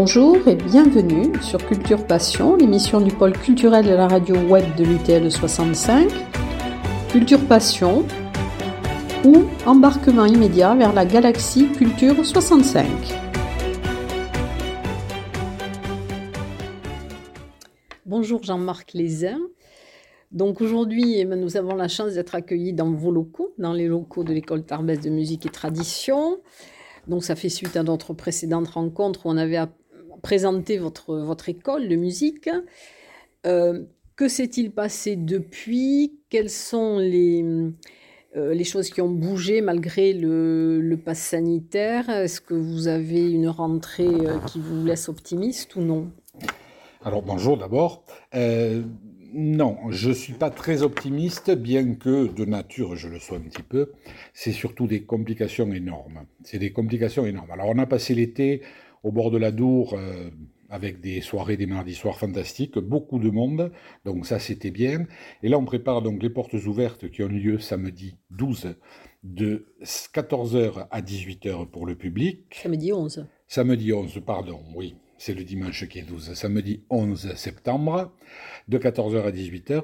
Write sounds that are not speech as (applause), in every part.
Bonjour et bienvenue sur Culture Passion, l'émission du pôle culturel de la radio web de l'UTL 65. Culture Passion ou embarquement immédiat vers la galaxie Culture 65. Bonjour Jean-Marc Lézin. Donc aujourd'hui, eh ben, nous avons la chance d'être accueillis dans vos locaux, dans les locaux de l'école Tarbès de musique et tradition. Donc ça fait suite à notre précédente rencontre où on avait présenté votre, votre école de musique. Euh, que s'est-il passé depuis? Quelles sont les, euh, les choses qui ont bougé malgré le, le pass sanitaire? Est-ce que vous avez une rentrée euh, qui vous laisse optimiste ou non? Alors bonjour d'abord. Non, je ne suis pas très optimiste, bien que de nature je le sois un petit peu. C'est surtout des complications énormes. C'est des complications énormes. Alors on a passé l'été au bord de la Dour euh, avec des soirées, des mardis soirs fantastiques, beaucoup de monde, donc ça c'était bien. Et là on prépare donc les portes ouvertes qui ont lieu samedi 12 de 14h à 18h pour le public. Samedi 11. Samedi 11, pardon, oui c'est le dimanche qui est 12, samedi 11 septembre, de 14h à 18h.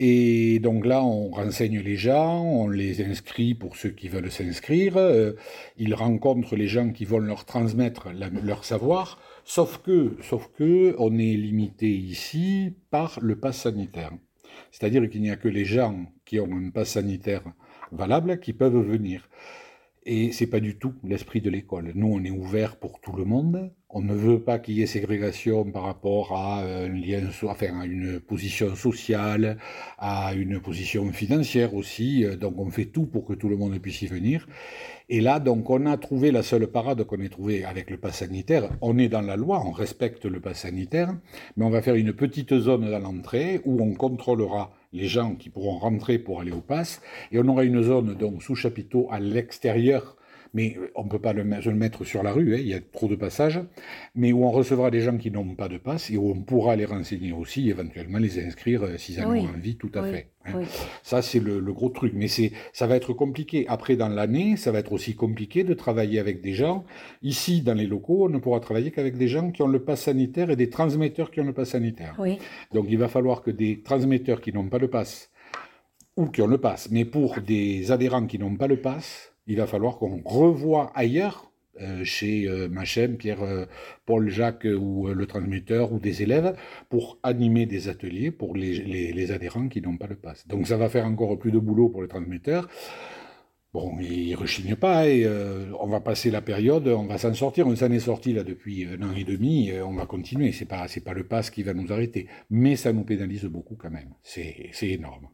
Et donc là, on renseigne les gens, on les inscrit pour ceux qui veulent s'inscrire, euh, ils rencontrent les gens qui vont leur transmettre leur savoir, sauf que, sauf que, on est limité ici par le pass sanitaire. C'est-à-dire qu'il n'y a que les gens qui ont un pass sanitaire valable qui peuvent venir. Et c'est pas du tout l'esprit de l'école. Nous, on est ouvert pour tout le monde. On ne veut pas qu'il y ait ségrégation par rapport à un lien, enfin, à une position sociale, à une position financière aussi. Donc, on fait tout pour que tout le monde puisse y venir. Et là, donc, on a trouvé la seule parade qu'on ait trouvée avec le pass sanitaire. On est dans la loi, on respecte le pass sanitaire, mais on va faire une petite zone dans l'entrée où on contrôlera les gens qui pourront rentrer pour aller au pass, et on aura une zone donc sous chapiteau à l'extérieur mais on ne peut pas le, mettre sur la rue, hein, il y a trop de passages, mais où on recevra des gens qui n'ont pas de passe et où on pourra les renseigner aussi, éventuellement les inscrire euh, s'ils en ont envie, tout à fait. Hein. Ça, c'est le, gros truc. Mais c'est, ça va être compliqué. Après, dans l'année, ça va être aussi compliqué de travailler avec des gens. Ici, dans les locaux, on ne pourra travailler qu'avec des gens qui ont le pass sanitaire et des transmetteurs qui ont le pass sanitaire. Donc, il va falloir que des transmetteurs qui n'ont pas le pass ou qui ont le pass, mais pour des adhérents qui n'ont pas le pass, il va falloir qu'on revoie ailleurs, euh, chez euh, Machem, Pierre, euh, Paul, Jacques ou le transmetteur ou des élèves, pour animer des ateliers pour les, adhérents qui n'ont pas le pass. Donc ça va faire encore plus de boulot pour les transmetteurs. Bon, ils ne rechignent pas et on va passer la période, on va s'en sortir. On s'en est sorti là depuis un an et demi, on va continuer. C'est pas, pas le pass qui va nous arrêter, mais ça nous pénalise beaucoup quand même. C'est énorme.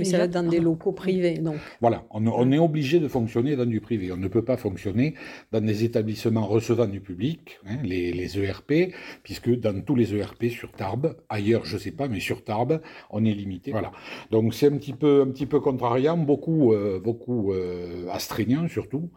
Et ça va être dans des locaux privés, donc. Voilà, on, est obligé de fonctionner dans du privé. On ne peut pas fonctionner dans des établissements recevant du public, hein, les, ERP, puisque dans tous les ERP sur Tarbes, ailleurs je ne sais pas, mais sur Tarbes, on est limité. Voilà. Donc c'est un petit peu, un petit peu contrariant, beaucoup, euh, beaucoup euh, astreignant surtout.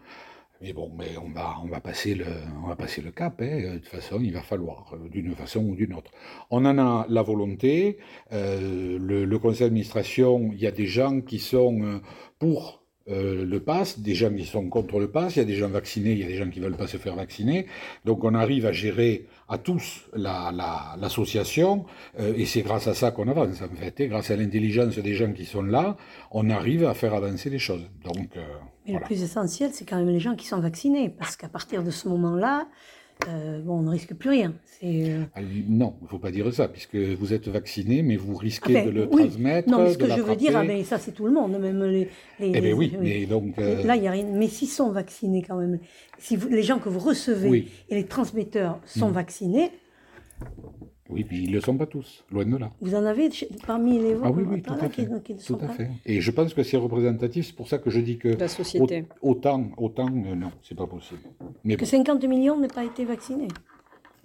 Mais bon, mais on va, on va passer le, on va passer le cap. Hein. De toute façon, il va falloir, euh, d'une façon ou d'une autre. On en a la volonté. Euh, le, conseil d'administration, il y a des gens qui sont euh, pour euh, le pass, des gens qui sont contre le pass, il y a des gens vaccinés, il y a des gens qui ne veulent pas se faire vacciner. Donc on arrive à gérer à tous l'association, la, euh, et c'est grâce à ça qu'on avance en fait. Et grâce à l'intelligence des gens qui sont là, on arrive à faire avancer les choses. Donc, euh, Mais le plus essentiel, c'est quand même les gens qui sont vaccinés, parce qu'à partir de ce moment-là, euh, bon, on ne risque plus rien. Euh, ah, non, il ne faut pas dire ça, puisque vous êtes vacciné, mais vous risquez ah ben, de le transmettre. Non, mais ce que je veux dire, ah ben, ça c'est tout le monde, même les. les eh bien oui, mais donc. Euh, là, il n'y a rien. Mais s'ils sont vaccinés quand même, si les gens que vous recevez et les transmetteurs sont hmm. vaccinés, oui, puis ils ne le sont pas tous, loin de là. Vous en avez parmi les Ah oui, oui, tout, à, fait. tout à fait. Et je pense que c'est représentatif, c'est pour ça que je dis que... La société. Autant, autant, euh, non, c'est pas possible. Mais que 50 millions n'aient pas été vaccinés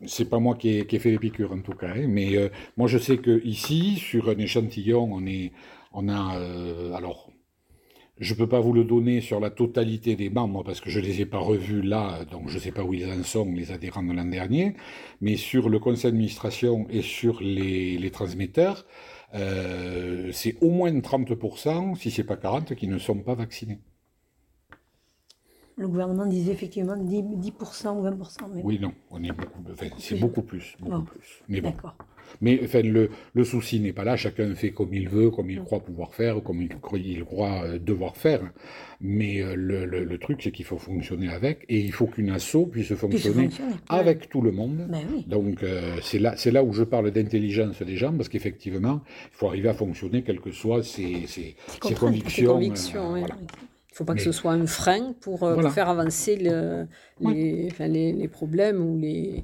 c'est pas moi qui ai, fait les piqûres en tout cas, hein. mais euh, moi je sais que ici, sur un échantillon, on est, on a, euh, alors je ne peux pas vous le donner sur la totalité des membres parce que je ne les ai pas revus là, donc je ne sais pas où ils en sont, les adhérents de l'an dernier, mais sur le conseil d'administration et sur les, transmetteurs, euh, c'est au moins 30%, si ce n'est pas 40%, qui ne sont pas vaccinés. Le gouvernement disait effectivement 10%, 10 ou 20%. Oui, non, on est beaucoup, c'est beaucoup plus. Beaucoup plus. Mais bon. D'accord. Mais enfin, le, le souci n'est pas là. Chacun fait comme il veut, comme il mm. croit pouvoir faire, comme il, il croit euh, devoir faire. Mais euh, le, le, truc, c'est qu'il faut fonctionner avec, et il faut qu'une asso puisse fonctionner, avec tout le monde. Ben Donc euh, c'est là, là où je parle d'intelligence des gens, parce qu'effectivement, il faut arriver à fonctionner, quelles que soient ses, ses, ses convictions. Il ne faut pas que ce soit un frein pour, faire avancer le, les, les, les, problèmes ou les,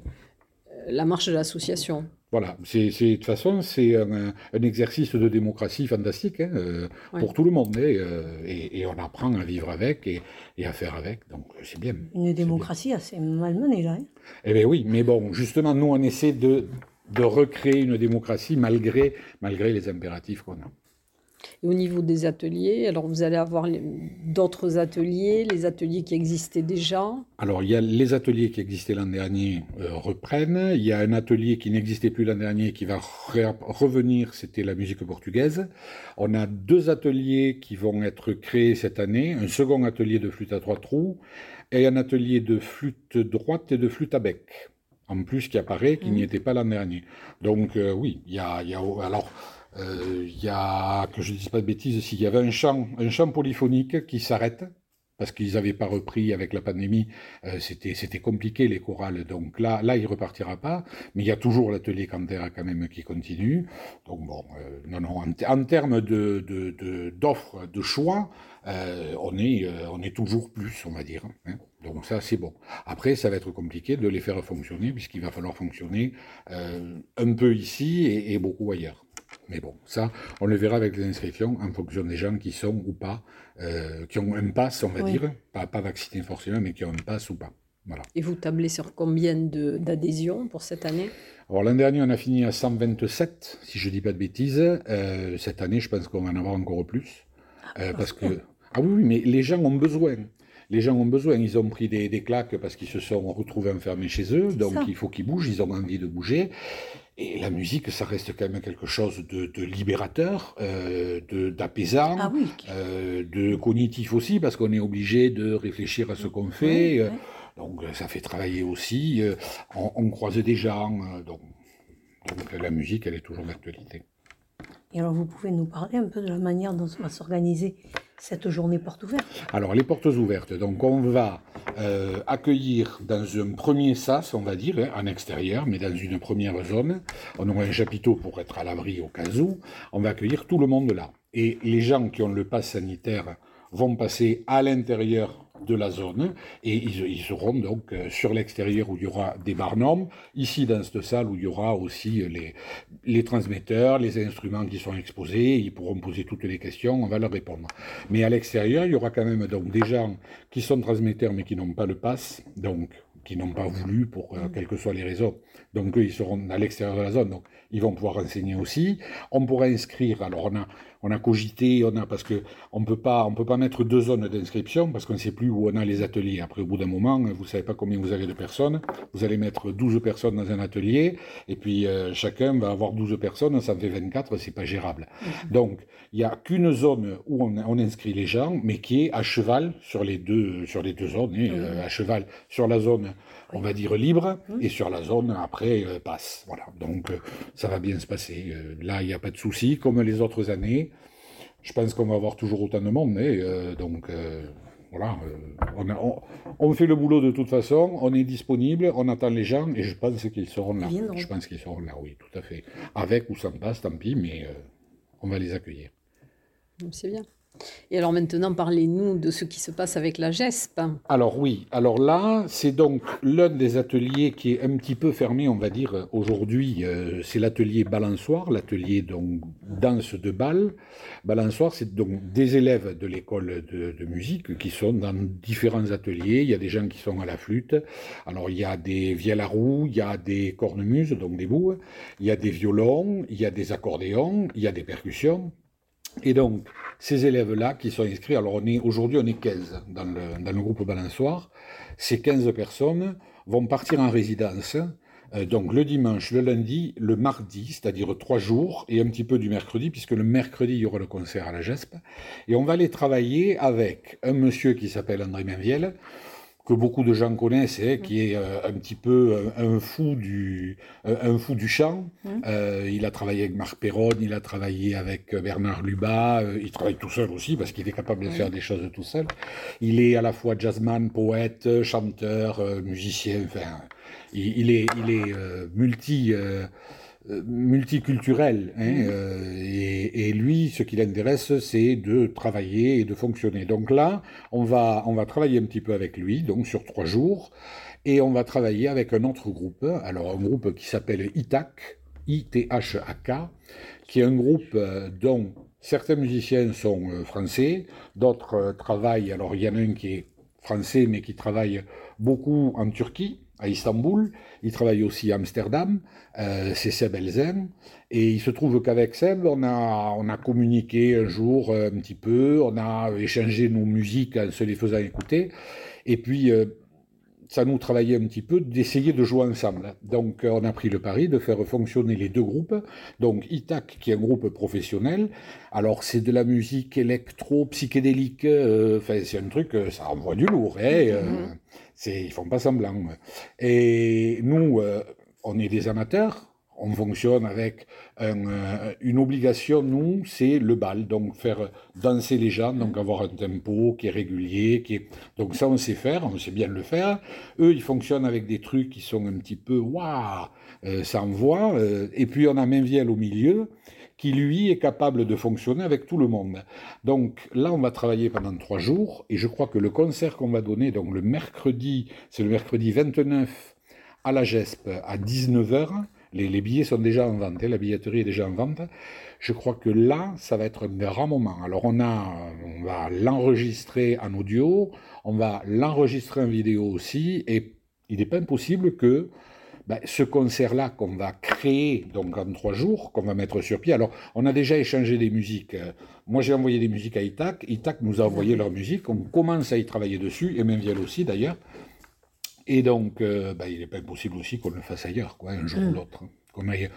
la marche de l'association. Voilà, c'est, de toute façon, c'est un, exercice de démocratie fantastique hein, euh, pour tout le monde. Hein, euh, et, on apprend à vivre avec et, à faire avec, donc c'est bien. Une démocratie assez malmenée, là. Hein. eh bien oui, mais bon, justement, nous, on essaie de, de recréer une démocratie malgré, malgré les impératifs qu'on a. Et au niveau des ateliers, alors vous allez avoir d'autres ateliers, les ateliers qui existaient déjà Alors il y a les ateliers qui existaient l'an dernier euh, reprennent. Il y a un atelier qui n'existait plus l'an dernier qui va revenir, c'était la musique portugaise. On a deux ateliers qui vont être créés cette année, un second atelier de flûte à trois trous et un atelier de flûte droite et de flûte à bec en plus qui apparaît, qui n'y mmh. était pas l'an dernier. Donc euh, oui, il y a, y a alors il y a, que je ne dise pas de bêtises, s'il y avait un chant, un chant polyphonique qui s'arrête, parce qu'ils n'avaient pas repris avec la pandémie, euh, c'était compliqué les chorales. Donc là, là, il repartira pas. Mais il y a toujours l'atelier Cantera quand même qui continue. Donc bon, euh, non, non. En, termes de d'offres, de, choix, on est on est toujours plus, on va dire. Hein. Donc ça, c'est bon. Après, ça va être compliqué de les faire fonctionner, puisqu'il va falloir fonctionner un peu ici et beaucoup ailleurs. Mais bon, ça, on le verra avec les inscriptions en fonction des gens qui sont ou pas, euh, qui ont un pass, on va dire, pas, pas vaccinés forcément, mais qui ont un pass ou pas. Voilà. Et vous tablez sur combien d'adhésions pour cette année? Alors l'an dernier, on a fini à 127, si je ne dis pas de bêtises. Euh, cette année, je pense qu'on va en avoir encore plus. Euh, ah, parce que... Ah oui, mais les gens ont besoin. Les gens ont besoin, ils ont pris des, des claques parce qu'ils se sont retrouvés enfermés chez eux, donc il faut qu'ils bougent, ils ont envie de bouger. Et la musique, ça reste quand même quelque chose de, de libérateur, euh, d'apaisant, ah oui. euh, de cognitif aussi, parce qu'on est obligé de réfléchir à ce qu'on fait. Euh, donc ça fait travailler aussi. Euh, on, on, croise des gens. Euh, donc, donc la musique, elle est toujours d'actualité. Et alors vous pouvez nous parler un peu de la manière dont va s'organiser cette journée porte ouverte? Alors les portes ouvertes, donc on va euh, accueillir dans un premier sas, on va dire, hein, en extérieur, mais dans une première zone, on aura un chapiteau pour être à l'abri au cas où, on va accueillir tout le monde là. Et les gens qui ont le pass sanitaire vont passer à l'intérieur de la zone et ils, seront donc euh, sur l'extérieur où il y aura des barnums, ici dans cette salle où il y aura aussi les, les transmetteurs, les instruments qui sont exposés, ils pourront poser toutes les questions, on va leur répondre. Mais à l'extérieur, il y aura quand même donc des gens qui sont transmetteurs mais qui n'ont pas le pass, donc qui n'ont pas voulu pour euh, quelles que soient les raisons. Donc eux, ils seront à l'extérieur de la zone, donc ils vont pouvoir enseigner aussi. On pourra inscrire, alors on a, on a cogité, on a, parce que on peut pas, on peut pas mettre deux zones d'inscription parce qu'on ne sait plus où on a les ateliers. Après, au bout d'un moment, vous savez pas combien vous avez de personnes. Vous allez mettre 12 personnes dans un atelier et puis euh, chacun va avoir 12 personnes, ça fait 24, c'est pas gérable. Donc, il y a qu'une zone où on, on, inscrit les gens, mais qui est à cheval sur les deux, sur les deux zones, euh, à cheval sur la zone on va dire libre, et sur la zone après euh, passe. Voilà. Donc euh, ça va bien se passer. Euh, là, il n'y a pas de souci, comme les autres années. Je pense qu'on va avoir toujours autant de monde, mais donc voilà, on, on, fait le boulot de toute façon, on est disponible, on attend les gens, et je pense qu'ils seront là. Je pense qu'ils seront là, oui, tout à fait. Avec ou sans passe, tant pis, mais on va les accueillir. C'est bien. Et alors maintenant, parlez-nous de ce qui se passe avec la GESP. Alors oui, alors là, c'est donc l'un des ateliers qui est un petit peu fermé, on va dire, aujourd'hui. Euh, c'est l'atelier balançoire, l'atelier donc danse de bal. Balançoire, c'est donc des élèves de l'école de, musique qui sont dans différents ateliers. Il y a des gens qui sont à la flûte. Alors il y a des vielles à roue, il y a des cornemuses, donc des boues. Il y a des violons, il y a des accordéons, il y a des percussions. Et donc, ces élèves-là qui sont inscrits, alors aujourd'hui on est 15 dans le, dans le groupe balançoire, ces 15 personnes vont partir en résidence Euh, donc le dimanche, le lundi, le mardi, c'est-à-dire trois jours, et un petit peu du mercredi, puisque le mercredi, il y aura le concert à la GESP. Et on va aller travailler avec un monsieur qui s'appelle André Mainviel, que beaucoup de gens connaissent, hein, qui est euh, un petit peu euh, un, fou du un fou du chant. Mmh. il a travaillé avec Marc Perron, il a travaillé avec Bernard Lubat, il travaille tout seul aussi parce qu'il est capable de faire des choses tout seul. Il est à la fois jazzman, poète, chanteur, musicien, enfin il, est, il est euh, multi, euh, euh, multiculturel. Hein, mm. et, lui, ce qui l'intéresse, c'est de travailler et de fonctionner. Donc là, on va, on va travailler un petit peu avec lui, donc sur trois jours, et on va travailler avec un autre groupe, alors un groupe qui s'appelle ITAC, I-T-H-A-K, qui est un groupe dont certains musiciens sont français, d'autres travaillent, alors il y en a un qui est français, mais qui travaille beaucoup en Turquie, à Istanbul, il travaille aussi à Amsterdam, euh, c'est Seb Elzen, et il se trouve qu'avec Seb, on a, on a communiqué un jour euh, un petit peu, on a échangé nos musiques en se les faisant écouter, et puis euh, ça nous travaillait un petit peu d'essayer de jouer ensemble. Donc on a pris le pari de faire fonctionner les deux groupes. Donc ITAC qui est un groupe professionnel. Alors c'est de la musique électro psychédélique. Enfin c'est un truc, ça envoie du lourd. Hein. C'est, ils font pas semblant. Et nous, euh, on est des amateurs. On fonctionne avec euh, une obligation, nous, c'est le bal, donc faire danser les gens, donc avoir un tempo qui est régulier, qui est... donc ça on sait faire, on sait bien le faire. Eux, ils fonctionnent avec des trucs qui sont un petit peu waouh, ça envoie. et puis on a Mainviel au milieu, qui lui est capable de fonctionner avec tout le monde. Donc là, on va travailler pendant trois jours, et je crois que le concert qu'on va donner, donc le mercredi, c'est le mercredi 29 à la GESP à 19h, les, billets sont déjà en vente, hein, la billetterie est déjà en vente. Je crois que là, ça va être un grand moment. Alors on, a, on va l'enregistrer en audio, on va l'enregistrer en vidéo aussi, et il n'est pas impossible que ben, ce concert-là qu'on va créer donc en trois jours, qu'on va mettre sur pied. Alors, on a déjà échangé des musiques. Moi, j'ai envoyé des musiques à Itac. Itac nous a envoyé leur musique. On commence à y travailler dessus, et Menviel aussi d'ailleurs. Et donc, euh, ben, il n'est pas impossible aussi qu'on le fasse ailleurs, quoi, un jour ou mm. l'autre. Hein. Qu'on aille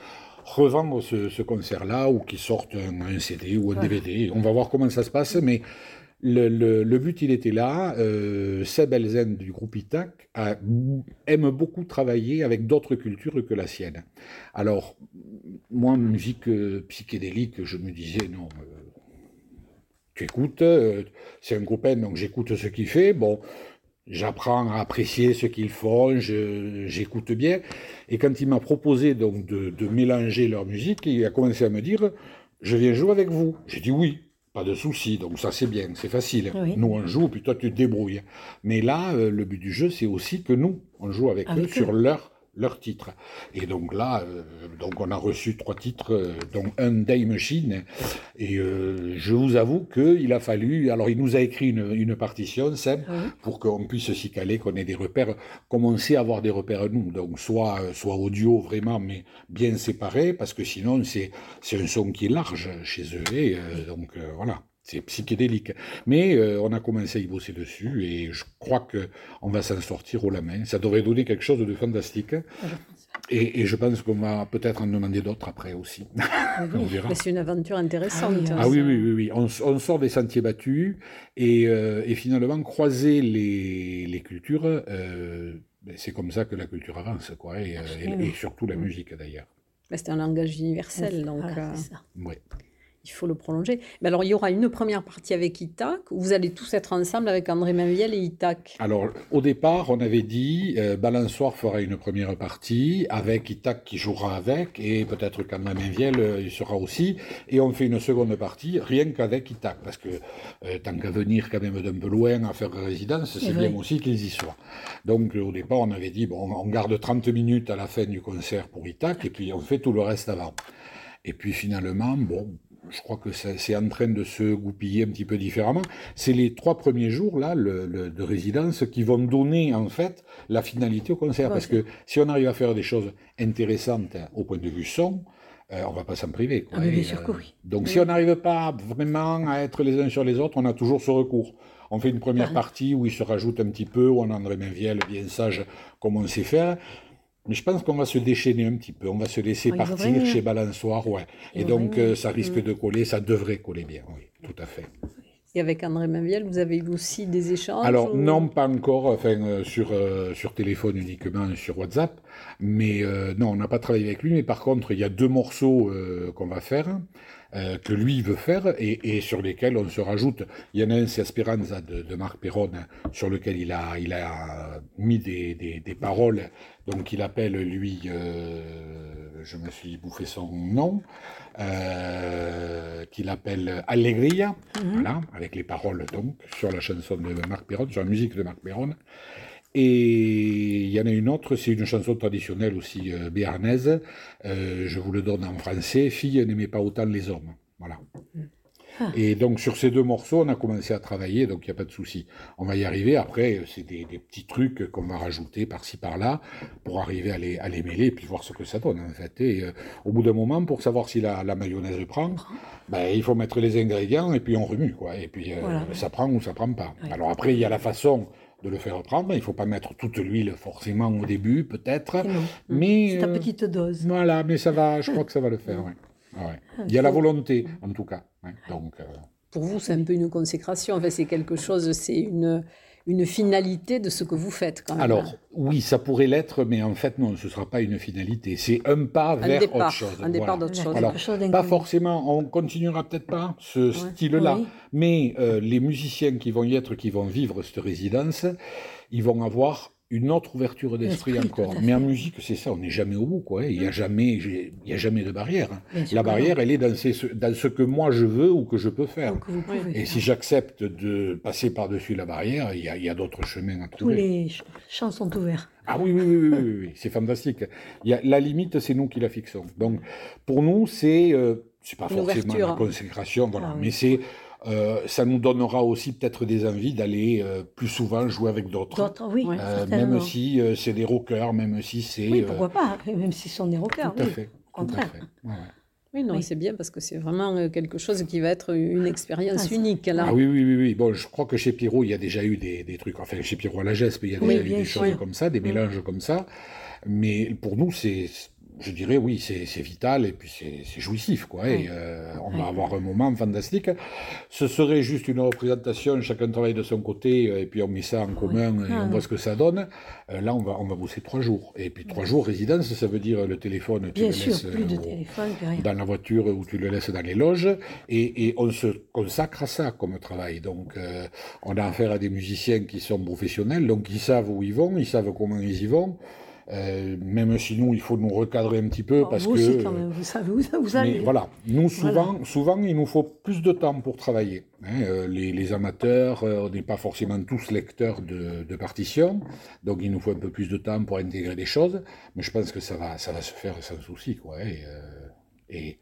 revendre ce, concert-là, ou qu'il sorte un, CD ou un DVD. On va voir comment ça se passe, mais le, but, il était là. Euh, Seb du groupe ITAC aime beaucoup travailler avec d'autres cultures que la sienne. Alors, moi, musique euh, psychédélique, je me disais, non, euh, tu écoutes, euh, c'est un copain, donc j'écoute ce qu'il fait. Bon, j'apprends à apprécier ce qu'ils font, j'écoute bien. Et quand il m'a proposé donc de mélanger leur musique, il a commencé à me dire, je viens jouer avec vous. J'ai dit oui. Pas de souci, donc ça c'est bien, c'est facile. Nous on joue, puis toi tu te débrouilles. Mais là, euh, le but du jeu, c'est aussi que nous, on joue avec, eux, sur leur leur titre. Et donc là, euh, donc on a reçu trois titres, euh, dont un Day Machine. Et euh, je vous avoue qu'il a fallu. Alors il nous a écrit une, une partition, Seb, pour qu'on puisse s'y caler, qu'on ait des repères, commencer à avoir des repères nous. Donc soit, soit audio vraiment, mais bien séparé, parce que sinon c'est un son qui est large chez eux. Et donc voilà c'est psychédélique. Mais euh, on a commencé à y bosser dessus et je crois que on va s'en sortir au la main. Ça devrait donner quelque chose de fantastique. Et, je pense qu'on va peut-être en demander d'autres après aussi. (laughs) c'est une aventure intéressante. Ah, ah oui, oui, oui, oui. On, sort des sentiers battus et, euh, finalement croiser les, cultures, euh, ben, c'est comme ça que la culture avance, quoi. Et, surtout la musique d'ailleurs. C'est un langage universel, donc. ça. Ouais il faut le prolonger. Mais alors, il y aura une première partie avec Itac, où vous allez tous être ensemble avec André Mainviel et Itac. Alors, au départ, on avait dit, euh, Balançoire fera une première partie, avec Itac qui jouera avec, et peut-être qu'André Mainviel euh, il sera aussi, et on fait une seconde partie, rien qu'avec Itac, parce que euh, tant qu'à venir quand même d'un peu loin à faire résidence, c'est bien aussi qu'ils y soient. Donc, au départ, on avait dit, bon, on garde 30 minutes à la fin du concert pour Itac, et puis on fait tout le reste avant. Et puis finalement, bon, je crois que c'est en train de se goupiller un petit peu différemment. C'est les trois premiers jours là le, de résidence qui vont donner en fait la finalité au concert. Parce que si on arrive à faire des choses intéressantes au point de vue son, euh, on va pas s'en priver. Ah, bien sûr oui. Donc si on n'arrive pas vraiment à être les uns sur les autres, on a toujours ce recours. On fait une première partie où il se rajoute un petit peu, où on a André Mainviel bien sage comme on sait faire. Mais je pense qu'on va se déchaîner un petit peu, on va se laisser partir devrait, chez hein. Balançoire, ouais. Et donc euh, ça risque Mm. de coller, ça devrait coller bien, oui, tout à fait. Et avec André Mainviel, vous avez eu aussi des échanges Alors ou- non, pas encore, enfin euh, sur euh, sur téléphone uniquement, sur WhatsApp, mais euh, non, on n'a pas travaillé avec lui. Mais par contre, il y a deux morceaux qu'on va faire, que lui veut faire, et, et sur lesquels on se rajoute. Il y en a un, c'est Esperanza de, de Marc Perron, sur lequel il a il a mis des, des, des paroles, donc il appelle lui, je me suis bouffé son nom, euh, qu'il appelle Allegria, Mhm. voilà, avec les paroles donc sur la chanson de Marc Perron, sur la musique de Marc Perron. Et il y en a une autre, c'est une chanson traditionnelle aussi euh, béarnaise. Euh, je vous le donne en français. Fille n'aimait pas autant les hommes. Voilà. Ah. Et donc sur ces deux morceaux, on a commencé à travailler, donc il n'y a pas de souci. On va y arriver. Après, c'est des, des petits trucs qu'on va rajouter par-ci par-là pour arriver à les, à les mêler et puis voir ce que ça donne en fait. Et euh, au bout d'un moment, pour savoir si la, la mayonnaise prend, ben, il faut mettre les ingrédients et puis on remue quoi. Et puis euh, Voilà. ça prend ou ça prend pas. Ouais. Alors après, il y a la façon de le faire prendre. Il faut pas mettre toute l'huile forcément au début, peut-être. Mais C'est ta euh, petite dose. voilà, mais ça va. Je crois que ça va le faire. ouais. Ouais. Il y a la volonté, en tout cas. ouais. Donc. euh, Pour vous, c'est un peu une consécration. En fait, c'est quelque chose, c'est une, une finalité de ce que vous faites quand même. Alors, oui, ça pourrait l'être, mais en fait, non, ce ne sera pas une finalité. C'est un pas un vers départ, autre chose. un départ Voilà. chose. Alors, chose Pas forcément, on continuera peut-être pas ce style-là, Oui. mais euh, les musiciens qui vont y être, qui vont vivre cette résidence, ils vont avoir une autre ouverture d'esprit encore. Mais en musique, c'est ça, on n'est jamais au bout, quoi. hein. Il n'y a jamais, j'ai- il y a jamais de barrière. hein. La non. barrière, elle est dans, ces- dans ce que moi je veux ou que je peux faire. Donc vous pouvez Et si j'accepte de passer par-dessus la barrière, il y a, d'autres chemins à Tous les ch- champs sont ouverts. Ah oui, oui, oui, oui, oui, oui, c'est fantastique. Il y a, la limite, c'est nous qui la fixons. Donc, pour nous, c'est euh, c'est pas Une forcément ouverture. la consécration, voilà, Ah mais c'est euh, ça nous donnera aussi peut-être des envies d'aller euh, plus souvent jouer avec d'autres. D'autres, oui. Euh, certainement. même si euh, c'est des rockers, même si c'est. Oui, euh, pourquoi pas, même si ce sont des rockers. Tout à oui. fait. au contraire. Tout à fait. Ouais, ouais. Oui, non, Oui. c'est bien parce que c'est vraiment quelque chose qui va être une expérience Ah, c'est- unique. Là. Ah oui, oui, oui, oui. Bon, je crois que chez Pierrot, il y a déjà eu des, des trucs. Enfin, chez Pierrot à la Gespe, il y a Oui, déjà eu des sûr. choses comme ça, des Oui. mélanges comme ça. Mais pour nous, c'est, je dirais, oui, c'est vital et puis c'est jouissif, quoi. Et euh, on va avoir un moment fantastique. Ce serait juste une représentation, chacun travaille de son côté euh, et puis on met ça en commun et Ah, on voit ce que ça donne. Euh, là, on va, on va bosser trois jours. Et puis trois jours résidence, ça veut dire le téléphone, tu Bien le sûr, laisses plus de au- téléphone, plus rien. dans la voiture ou tu le laisses dans les loges et, et on se consacre à ça comme travail. Donc euh, on a affaire à des musiciens qui sont professionnels, donc ils savent où ils vont, ils savent comment ils y vont. Euh, même si nous, il faut nous recadrer un petit peu Alors, parce vous que. aussi, quand même, vous savez où ça- vous allez. Mais voilà, nous souvent, souvent, il nous faut plus de temps pour travailler. hein. Euh, les, les amateurs, euh, on n'est pas forcément tous lecteurs de, de partitions, donc il nous faut un peu plus de temps pour intégrer des choses. Mais je pense que ça va, ça va se faire sans souci, quoi. Et, euh, et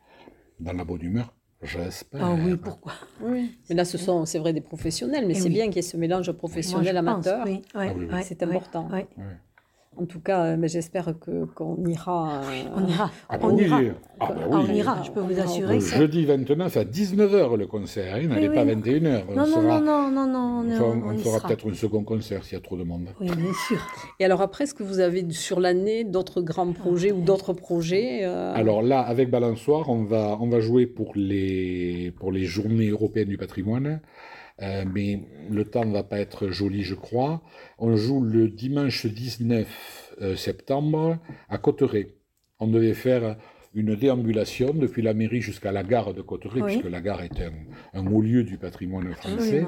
dans la bonne humeur, j'espère. Ah oui, pourquoi? Oui. Mais là, ce sont, c'est vrai, des professionnels, mais Eh c'est oui. bien qu'il y ait ce mélange professionnel-amateur. pense, oui, ouais, Ah oui, oui. C'est important. En tout cas, euh, mais j'espère que qu'on ira. euh, On ira. Ah bah on oui, ira. ah bah Ah, oui. on ira, je peux vous assurer que jeudi 29 à 19h le concert, il n'allait Oui, pas oui. 21h. On Non, non, sera- non, non, non, non, on on, fera, on on y fera sera. peut-être un second concert s'il y a trop de monde. Oui, bien sûr. Et alors après, est-ce que vous avez sur l'année d'autres grands projets ou d'autres projets euh, Alors là, avec Balançoire, on va, on va jouer pour les, pour les journées européennes du patrimoine. Euh, mais le temps ne va pas être joli, je crois. On joue le dimanche 19 euh, septembre à Cotteret. On devait faire une déambulation depuis la mairie jusqu'à la gare de Cotteret, Oui. puisque la gare est un, un haut lieu du patrimoine français.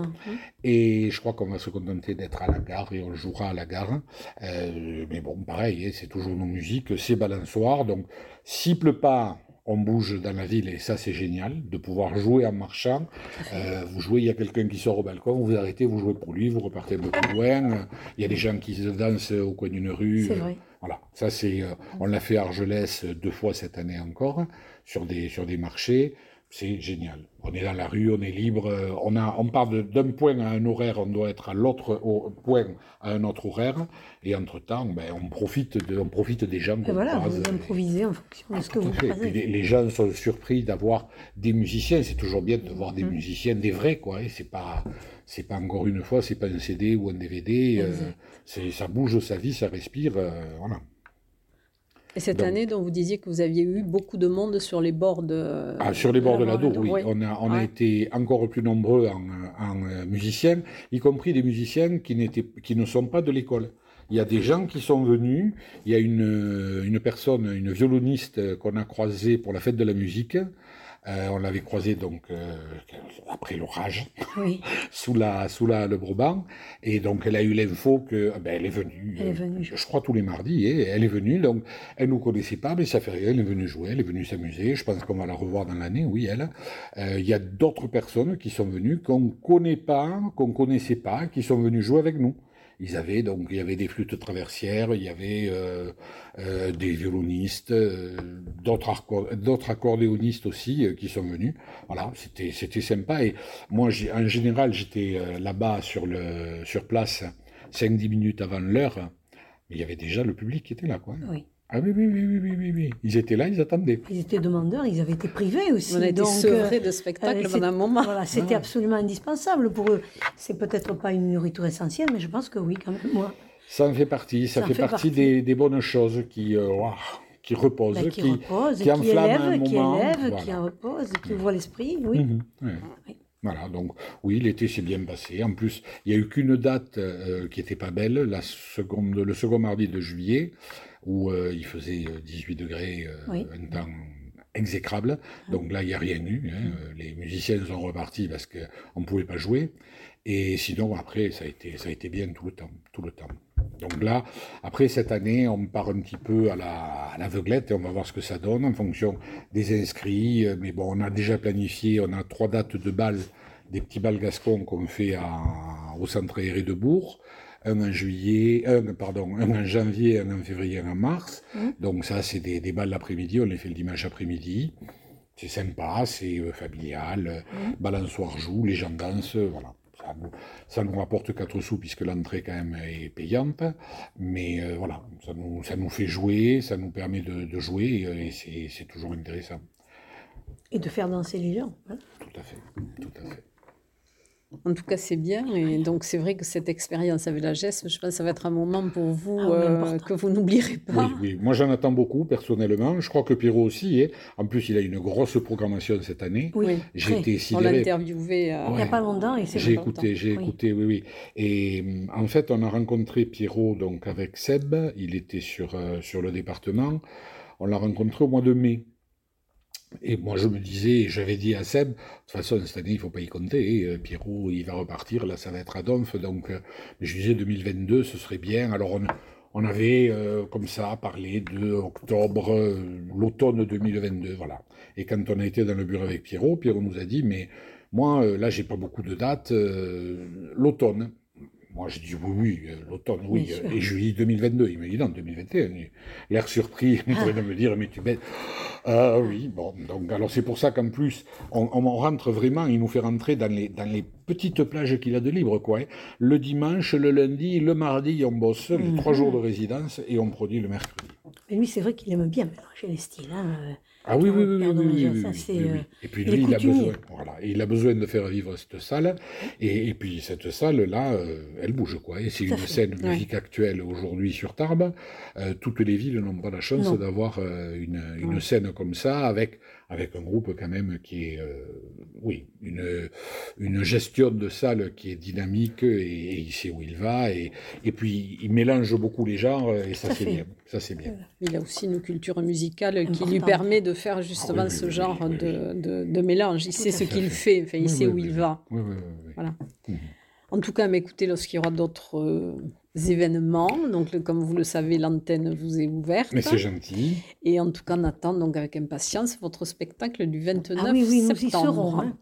Et je crois qu'on va se contenter d'être à la gare et on jouera à la gare. Euh, mais bon, pareil, hein, c'est toujours nos musiques, c'est balançoire. Donc, s'il pleut pas, on bouge dans la ville et ça, c'est génial de pouvoir jouer en marchant. Euh, vous jouez, il y a quelqu'un qui sort au balcon, vous arrêtez, vous jouez pour lui, vous repartez un peu plus loin. Il y a des gens qui se dansent au coin d'une rue. C'est vrai. Voilà, ça c'est, euh, on l'a fait à Argelès deux fois cette année encore sur des sur des marchés. C'est génial. On est dans la rue, on est libre. euh, On a, on part d'un point à un horaire, on doit être à l'autre au- point à un autre horaire. Et entre temps, ben, on profite de, on profite des gens qu'on voilà, croise. vous improvisez en fonction de ce que vous fait. Et puis croisez. les, les gens sont surpris d'avoir des musiciens. C'est toujours bien de voir des Mhm. musiciens, des vrais, quoi. Et c'est pas, c'est pas encore une fois, c'est pas un CD ou un DVD. euh, ça bouge sa vie, ça respire. euh, voilà. Et cette année, donc, vous disiez que vous aviez eu beaucoup de monde sur les bords de... Ah, sur les bords de la Dour, oui. On, a, on a été encore plus nombreux en, en, musiciens, y compris des musiciens qui, qui ne sont pas de l'école. Il y a des gens qui sont venus, il y a une, une personne, une violoniste qu'on a croisée pour la fête de la musique, euh, on l'avait croisé donc euh, après l'orage, (laughs) sous la sous la le Broban, et donc elle a eu l'info que ah ben, elle est venue. Elle est venue. je crois tous les mardis, et elle est venue. Donc elle nous connaissait pas, mais ça fait rien. Elle est venue jouer, elle est venue s'amuser. Je pense qu'on va la revoir dans l'année, oui elle. Euh, il y a d'autres personnes qui sont venues qu'on connaît pas, qu'on connaissait pas, qui sont venues jouer avec nous. Ils avaient donc il y avait des flûtes traversières, il y avait euh, euh, des violonistes, euh, d'autres accordéonistes aussi qui sont venus. Voilà, c'était c'était sympa et moi en général j'étais là-bas sur le sur place 5-10 minutes avant l'heure, il y avait déjà le public qui était là quoi. Ah oui, oui, oui, oui, oui, oui, Ils étaient là, ils attendaient. Ils étaient demandeurs, ils avaient été privés aussi. On a été sevrés de spectacle euh, pendant un moment. Voilà, c'était absolument indispensable pour eux. C'est peut-être pas une nourriture essentielle, mais je pense que oui, quand même, moi. Ça en fait partie, ça, fait, partie, Des, des, bonnes choses qui, euh, qui reposent, ben, qui, qui, repose, qui, enflamment un moment. Qui élèvent, qui reposent, qui ouvrent l'esprit, oui. Mhm, oui. Voilà, donc oui, l'été s'est bien passé. En plus, il n'y a eu qu'une date euh, qui n'était pas belle, la seconde, le second mardi de juillet, où euh, il faisait 18 euh, degrés, un temps exécrable. Donc là, il n'y a rien eu. Hein. Mm. Les musiciens sont repartis parce qu'on ne pouvait pas jouer. Et sinon, après, ça a, été, ça a été bien tout le temps. Tout le temps. Donc là, après cette année, on part un petit peu à l'aveuglette et on va voir ce que ça donne en fonction des inscrits. Mais bon, on a déjà planifié, on a trois dates de balles, des petits balles gascons qu'on fait au centre aéré de Bourg. Un en juillet, un, pardon, un en janvier, un en février, un en mars. Mmh. Donc ça, c'est des, des balles l'après-midi, on les fait le dimanche après-midi. C'est sympa, c'est euh, familial, mmh. balançoire joue, les gens dansent, voilà ça nous, rapporte 4 sous puisque l'entrée quand même est payante, mais euh, voilà, ça nous, ça nous fait jouer, ça nous permet de, jouer et, c'est toujours intéressant. Et de faire danser les gens. Hein. Tout à fait, tout à fait. En tout cas, c'est bien. Et donc, c'est vrai que cette expérience avec la GES, je pense que ça va être un moment pour vous ah euh, que vous n'oublierez pas. Oui, oui. moi j'en attends beaucoup personnellement. Je crois que Pierrot aussi. Est. En plus, il a une grosse programmation cette année. Oui, j'ai été On l'a interviewé euh, il n'y a pas longtemps J'ai écouté, j'ai écouté, oui, oui. Et euh, en fait, on a rencontré Pierrot donc avec Seb. Il était sur, sur le département. On l'a rencontré au mois de mai. Et moi, je me disais, j'avais dit à Seb, de toute façon, cette année, il ne faut pas y compter. Euh, Pierrot, il va repartir, là, ça va être à Donf. Donc, euh, je disais 2022, ce serait bien. Alors, on, on avait, euh, comme ça, parlé de octobre, l'automne 2022, voilà. Et quand on a été dans le bureau avec Pierrot, Pierrot nous a dit, mais moi, là, j'ai pas beaucoup de dates, l'automne. Moi, j'ai dit oui, oui, euh, l'automne, oui. Euh, et juillet 2022. Il m'a dit non, 2021. L'air surpris, (laughs) il pourrait me dire, mais tu bête. Ah oui, bon. Donc, alors c'est pour ça qu'en plus, on, on, rentre vraiment, il nous fait rentrer dans les, dans les petites plages qu'il a de libre, quoi. Hein. Le dimanche, le lundi, le mardi, on bosse, les mhm. trois jours de résidence, et on produit le mercredi. Mais lui, c'est vrai qu'il aime bien mélanger les styles. Hein. Ah oui, oui, oui, oui, oui, Et puis lui, il a, besoin, voilà, il a besoin de faire vivre cette salle. Et, et puis cette salle-là, euh, elle bouge, quoi. Et c'est une scène musique actuelle aujourd'hui sur Tarbes. Euh, toutes les villes n'ont pas la chance d'avoir euh, une, une scène comme ça, avec avec un groupe quand même qui est, euh, oui, une, une gestion de salle qui est dynamique et, il sait où il va. Et, et puis, il mélange beaucoup les genres et ça, c'est bien. Ça, c'est bien. Il a aussi une culture musicale qui lui permet de faire justement ah ce genre de, de, de, mélange. Il sait ce qu'il fait, enfin, il sait où il va. Voilà. Mhm. En tout cas, mais écoutez, lorsqu'il y aura d'autres euh, événements. Donc, comme vous le savez, l'antenne vous est ouverte. Mais c'est gentil. Et en tout cas, on attend donc avec impatience votre spectacle du 29 ah oui, oui, septembre. Nous y serons, hein.